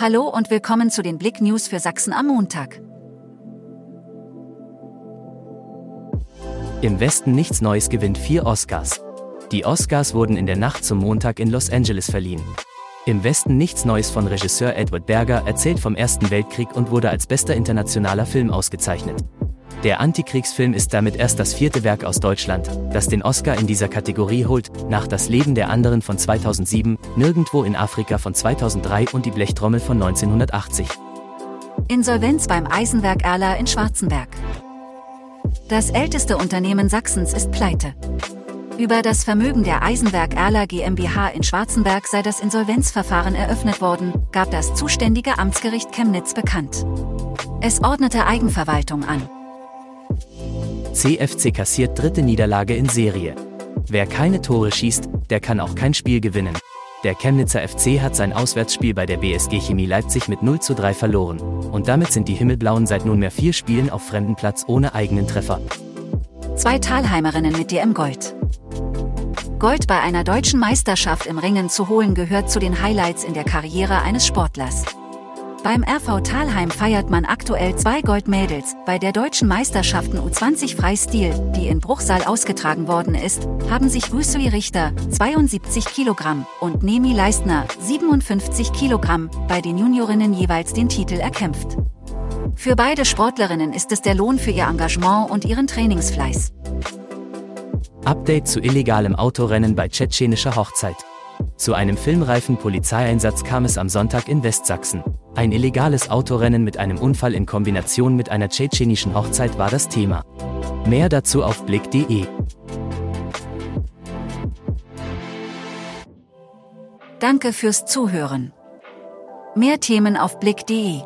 Hallo und willkommen zu den Blick News für Sachsen am Montag. Im Westen nichts Neues gewinnt vier Oscars. Die Oscars wurden in der Nacht zum Montag in Los Angeles verliehen. Im Westen nichts Neues von Regisseur Edward Berger erzählt vom Ersten Weltkrieg und wurde als bester internationaler Film ausgezeichnet. Der Antikriegsfilm ist damit erst das vierte Werk aus Deutschland, das den Oscar in dieser Kategorie holt, nach Das Leben der anderen von 2007, Nirgendwo in Afrika von 2003 und Die Blechtrommel von 1980. Insolvenz beim Eisenwerk Erla in Schwarzenberg. Das älteste Unternehmen Sachsens ist pleite. Über das Vermögen der Eisenwerk Erla GmbH in Schwarzenberg sei das Insolvenzverfahren eröffnet worden, gab das zuständige Amtsgericht Chemnitz bekannt. Es ordnete Eigenverwaltung an. CFC kassiert dritte Niederlage in Serie. Wer keine Tore schießt, der kann auch kein Spiel gewinnen. Der Chemnitzer FC hat sein Auswärtsspiel bei der BSG Chemie Leipzig mit 0 zu 3 verloren. Und damit sind die Himmelblauen seit nunmehr vier Spielen auf fremden Platz ohne eigenen Treffer. Zwei Talheimerinnen mit DM Gold. Gold bei einer deutschen Meisterschaft im Ringen zu holen gehört zu den Highlights in der Karriere eines Sportlers. Beim RV Talheim feiert man aktuell zwei Goldmädels. Bei der deutschen Meisterschaften U20 Freistil, die in Bruchsal ausgetragen worden ist, haben sich Rüsui Richter, 72 Kilogramm, und Nemi Leistner, 57 Kilogramm, bei den Juniorinnen jeweils den Titel erkämpft. Für beide Sportlerinnen ist es der Lohn für ihr Engagement und ihren Trainingsfleiß. Update zu illegalem Autorennen bei tschetschenischer Hochzeit. Zu einem filmreifen Polizeieinsatz kam es am Sonntag in Westsachsen. Ein illegales Autorennen mit einem Unfall in Kombination mit einer tschetschenischen Hochzeit war das Thema. Mehr dazu auf blick.de. Danke fürs Zuhören. Mehr Themen auf blick.de